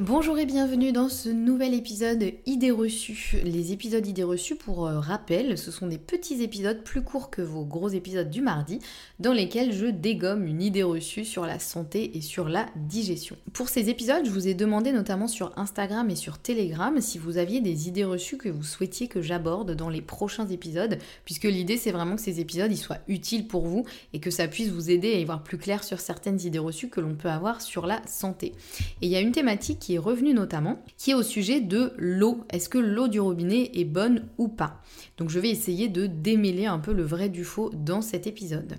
Bonjour et bienvenue dans ce nouvel épisode Idées reçues. Les épisodes Idées reçues, pour euh, rappel, ce sont des petits épisodes plus courts que vos gros épisodes du mardi, dans lesquels je dégomme une idée reçue sur la santé et sur la digestion. Pour ces épisodes, je vous ai demandé notamment sur Instagram et sur Telegram si vous aviez des idées reçues que vous souhaitiez que j'aborde dans les prochains épisodes, puisque l'idée c'est vraiment que ces épisodes soient utiles pour vous et que ça puisse vous aider à y voir plus clair sur certaines idées reçues que l'on peut avoir sur la santé. Et il y a une thématique qui est revenu notamment, qui est au sujet de l'eau. Est-ce que l'eau du robinet est bonne ou pas? Donc je vais essayer de démêler un peu le vrai du faux dans cet épisode.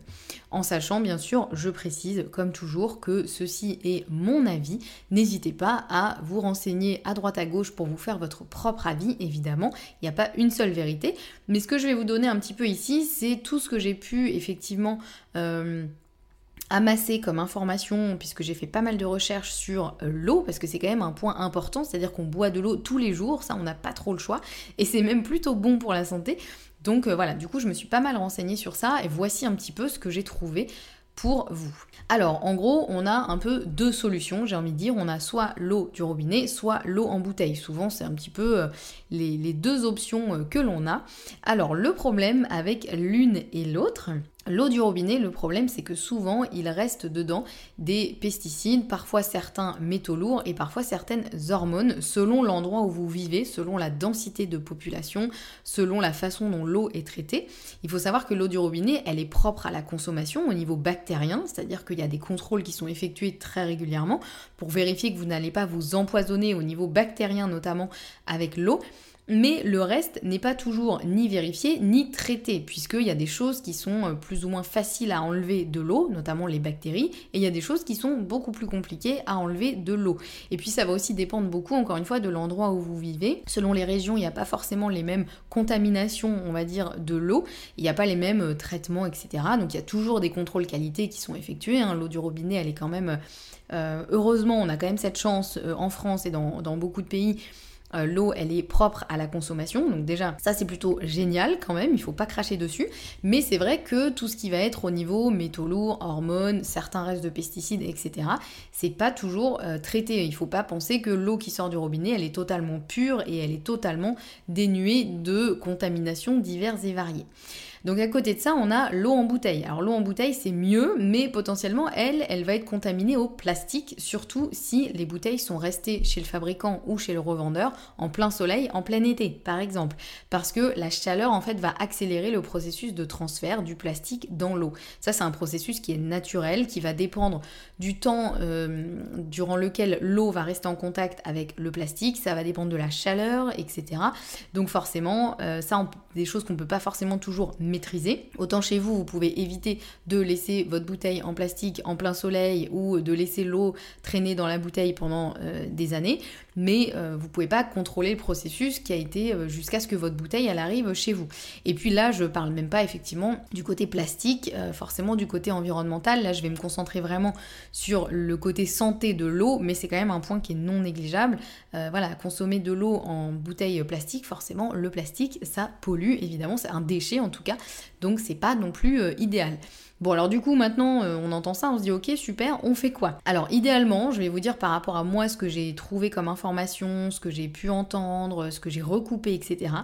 En sachant bien sûr, je précise comme toujours que ceci est mon avis. N'hésitez pas à vous renseigner à droite à gauche pour vous faire votre propre avis, évidemment. Il n'y a pas une seule vérité. Mais ce que je vais vous donner un petit peu ici, c'est tout ce que j'ai pu effectivement... Euh, amassé comme information, puisque j'ai fait pas mal de recherches sur euh, l'eau, parce que c'est quand même un point important, c'est-à-dire qu'on boit de l'eau tous les jours, ça on n'a pas trop le choix, et c'est même plutôt bon pour la santé. Donc euh, voilà, du coup je me suis pas mal renseignée sur ça, et voici un petit peu ce que j'ai trouvé pour vous. Alors, en gros, on a un peu deux solutions, j'ai envie de dire. On a soit l'eau du robinet, soit l'eau en bouteille. Souvent, c'est un petit peu euh, les, les deux options que l'on a. Alors, le problème avec l'une et l'autre, L'eau du robinet, le problème c'est que souvent il reste dedans des pesticides, parfois certains métaux lourds et parfois certaines hormones selon l'endroit où vous vivez, selon la densité de population, selon la façon dont l'eau est traitée. Il faut savoir que l'eau du robinet, elle est propre à la consommation au niveau bactérien, c'est-à-dire qu'il y a des contrôles qui sont effectués très régulièrement pour vérifier que vous n'allez pas vous empoisonner au niveau bactérien notamment avec l'eau mais le reste n'est pas toujours ni vérifié ni traité, puisqu'il y a des choses qui sont euh, plus ou moins faciles à enlever de l'eau, notamment les bactéries, et il y a des choses qui sont beaucoup plus compliquées à enlever de l'eau. Et puis ça va aussi dépendre beaucoup, encore une fois, de l'endroit où vous vivez. Selon les régions, il n'y a pas forcément les mêmes contaminations, on va dire, de l'eau, il n'y a pas les mêmes euh, traitements, etc. Donc il y a toujours des contrôles qualité qui sont effectués. Hein. L'eau du robinet, elle est quand même... Euh, heureusement, on a quand même cette chance en France et dans, dans beaucoup de pays euh, l'eau elle est propre à la consommation. Donc déjà ça c'est plutôt génial quand même, il faut pas cracher dessus. Mais c'est vrai que tout ce qui va être au niveau métaux lourds, hormones, certains restes de pesticides, etc. C'est pas toujours euh, traité. Il faut pas penser que l'eau qui sort du robinet elle est totalement pure et elle est totalement dénuée de contaminations diverses et variées. Donc à côté de ça, on a l'eau en bouteille. Alors l'eau en bouteille, c'est mieux, mais potentiellement, elle, elle va être contaminée au plastique, surtout si les bouteilles sont restées chez le fabricant ou chez le revendeur en plein soleil, en plein été, par exemple. Parce que la chaleur, en fait, va accélérer le processus de transfert du plastique dans l'eau. Ça, c'est un processus qui est naturel, qui va dépendre du temps euh, durant lequel l'eau va rester en contact avec le plastique, ça va dépendre de la chaleur, etc. Donc forcément, euh, ça, des choses qu'on ne peut pas forcément toujours maîtriser. Autant chez vous, vous pouvez éviter de laisser votre bouteille en plastique en plein soleil ou de laisser l'eau traîner dans la bouteille pendant euh, des années mais euh, vous pouvez pas contrôler le processus qui a été euh, jusqu'à ce que votre bouteille arrive chez vous. Et puis là, je parle même pas effectivement du côté plastique, euh, forcément du côté environnemental. Là, je vais me concentrer vraiment sur le côté santé de l'eau, mais c'est quand même un point qui est non négligeable. voilà, consommer de l'eau en bouteille plastique, forcément, le plastique, ça pollue évidemment, c'est un déchet en tout cas, donc c'est pas non plus idéal. Bon alors du coup maintenant euh, on entend ça, on se dit ok super, on fait quoi? Alors idéalement, je vais vous dire par rapport à moi ce que j'ai trouvé comme information, ce que j'ai pu entendre, ce que j'ai recoupé, etc.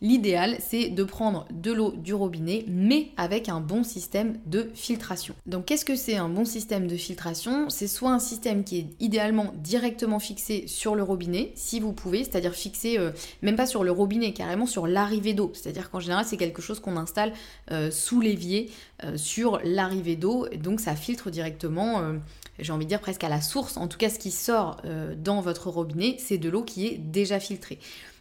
L'idéal c'est de prendre de l'eau du robinet mais avec un bon système de filtration. Donc qu'est-ce que c'est un bon système de filtration? C'est soit un système qui est idéalement directement fixé sur le robinet, si vous pouvez, c'est-à-dire fixé euh, même pas sur le robinet, carrément sur l'arrivée d'eau. C'est-à-dire qu'en général c'est quelque chose qu'on installe euh, sous l'évier sur l'arrivée d'eau, donc ça filtre directement, euh, j'ai envie de dire presque à la source. En tout cas, ce qui sort euh, dans votre robinet, c'est de l'eau qui est déjà filtrée.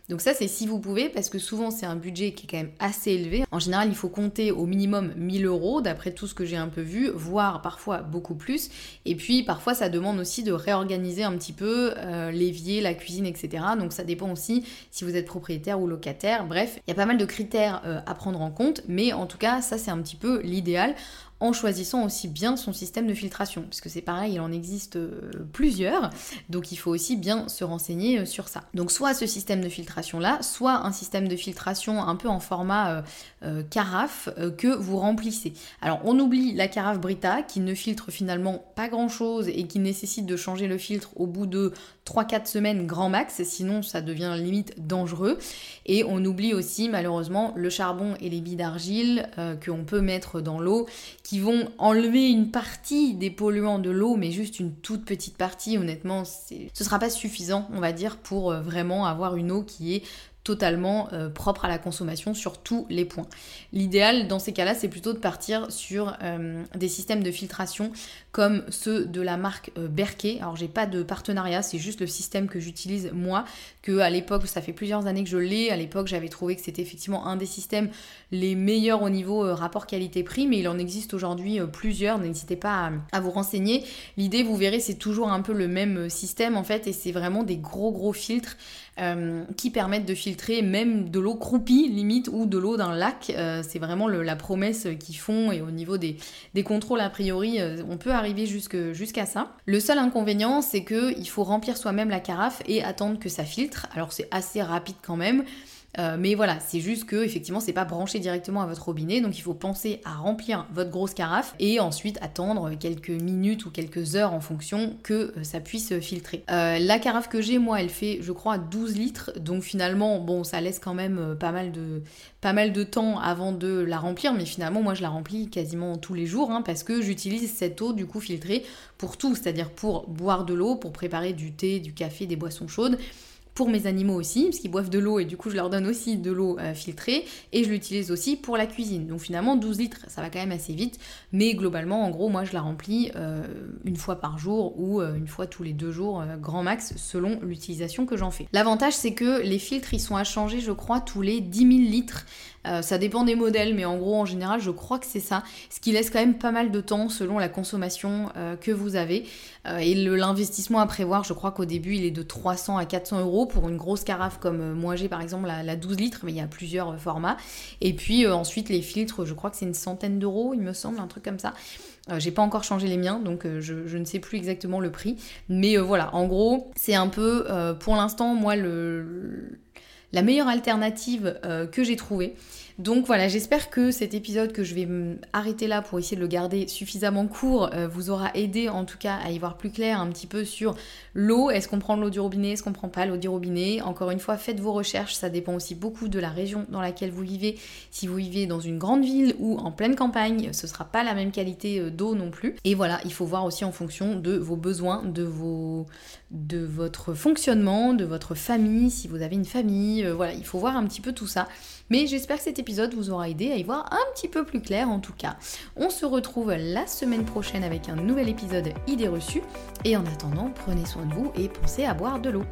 Donc ça c'est si vous pouvez parce que souvent c'est un budget qui est quand même assez élevé. En général il faut compter au minimum 1000 euros d'après tout ce que j'ai un peu vu, voire parfois beaucoup plus. Et puis parfois ça demande aussi de réorganiser un petit peu euh, l'évier, la cuisine, etc. Donc ça dépend aussi si vous êtes propriétaire ou locataire. Bref, il y a pas mal de critères à prendre en compte, mais en tout cas ça c'est un petit peu l'idéal en choisissant aussi bien son système de filtration, puisque c'est pareil, il en existe euh, plusieurs, donc il faut aussi bien se renseigner euh, sur ça. Donc soit ce système de filtration là, soit un système de filtration un peu en format euh, carafe que vous remplissez. Alors on oublie la carafe Brita qui ne filtre finalement pas grand chose et qui nécessite de changer le filtre au bout de 3-4 semaines grand max, sinon ça devient limite dangereux. Et on oublie aussi malheureusement le charbon et les billes d'argile qu'on peut mettre dans l'eau qui vont enlever une partie des polluants de l'eau, mais juste une toute petite partie. Honnêtement, ce sera pas suffisant, on va dire, pour euh, vraiment avoir une eau qui est totalement euh, propre à la consommation sur tous les points. L'idéal dans ces cas-là, c'est plutôt de partir sur euh, des systèmes de filtration comme ceux de la marque euh, Berkey. Alors j'ai pas de partenariat, c'est juste le système que j'utilise moi, que à l'époque, ça fait plusieurs années que je l'ai. À l'époque, j'avais trouvé que c'était effectivement un des systèmes les meilleurs au niveau rapport qualité-prix, mais il en existe aujourd'hui plusieurs. N'hésitez pas à, vous renseigner. L'idée, vous verrez, c'est toujours un peu le même système en fait, et c'est vraiment des gros gros filtres euh, qui permettent de filtrer même de l'eau croupie limite ou de l'eau d'un lac. Euh, c'est vraiment la promesse qu'ils font et au niveau des, contrôles a priori euh, on peut arriver jusqu'à ça. Le seul inconvénient c'est qu'il faut remplir soi-même la carafe et attendre que ça filtre. Alors c'est assez rapide quand même. Euh, mais voilà, c'est juste que effectivement c'est pas branché directement à votre robinet, donc il faut penser à remplir votre grosse carafe et ensuite attendre quelques minutes ou quelques heures en fonction que euh, ça puisse filtrer. Euh, la carafe que j'ai, moi, elle fait je crois 12 litres, donc finalement bon ça laisse quand même pas mal de pas mal de temps avant de la remplir, mais finalement moi je la remplis quasiment tous les jours hein, parce que j'utilise cette eau du coup filtrée pour tout, c'est-à-dire pour boire de l'eau, pour préparer du thé, du café, des boissons chaudes pour mes animaux aussi, parce qu'ils boivent de l'eau et du coup je leur donne aussi de l'eau euh, filtrée, et je l'utilise aussi pour la cuisine. Donc finalement 12 litres, ça va quand même assez vite, mais globalement en gros moi je la remplis euh, une fois par jour ou euh, une fois tous les deux jours, grand max, selon l'utilisation que j'en fais. L'avantage c'est que les filtres ils sont à changer je crois tous les 10 000 litres. Ça dépend des modèles, mais en gros, en général, je crois que c'est ça. Ce qui laisse quand même pas mal de temps selon la consommation que vous avez. Et l'investissement à prévoir, je crois qu'au début, il est de 300 à 400 euros pour une grosse carafe comme moi j'ai par exemple la, 12 litres, mais il y a plusieurs formats. Et puis ensuite, les filtres, je crois que c'est une centaine d'euros, il me semble, un truc comme ça. j'ai pas encore changé les miens, donc je, ne sais plus exactement le prix. Mais voilà, en gros, c'est un peu, pour l'instant, moi, la meilleure alternative que j'ai trouvée. Donc voilà, j'espère que cet épisode que je vais arrêter là pour essayer de le garder suffisamment court euh, vous aura aidé en tout cas à y voir plus clair un petit peu sur l'eau. Est-ce qu'on prend l'eau du robinet, est-ce qu'on prend pas l'eau du robinet? Encore une fois, faites vos recherches, ça dépend aussi beaucoup de la région dans laquelle vous vivez. Si vous vivez dans une grande ville ou en pleine campagne, ce sera pas la même qualité euh, d'eau non plus. Et voilà, il faut voir aussi en fonction de vos besoins, de vos de votre fonctionnement, de votre famille, si vous avez une famille, euh, voilà, il faut voir un petit peu tout ça. Mais j'espère que cet vous aura aidé à y voir un petit peu plus clair en tout cas. On se retrouve la semaine prochaine avec un nouvel épisode idées reçues. Et en attendant, prenez soin de vous et pensez à boire de l'eau.